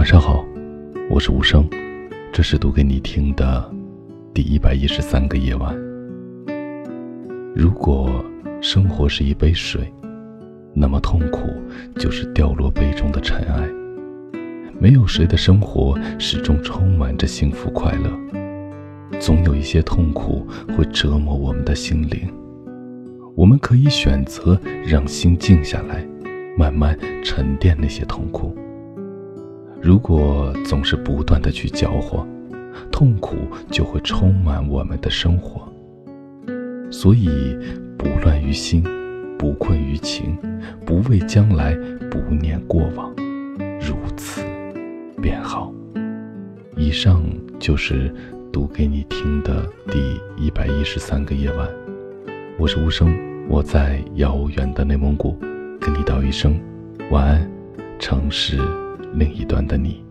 晚上好，我是无声，这是读给你听的第一百一十三个夜晚。如果生活是一杯水，那么痛苦就是掉落杯中的尘埃。没有谁的生活始终充满着幸福快乐，总有一些痛苦会折磨我们的心灵。我们可以选择让心静下来，慢慢沉淀那些痛苦。如果总是不断的去搅和，痛苦就会充满我们的生活。所以，不乱于心，不困于情，不畏将来，不念过往，如此便好。以上就是读给你听的第一百一十三个夜晚。我是无声，我在遥远的内蒙古，跟你道一声晚安，城市。另一端的你。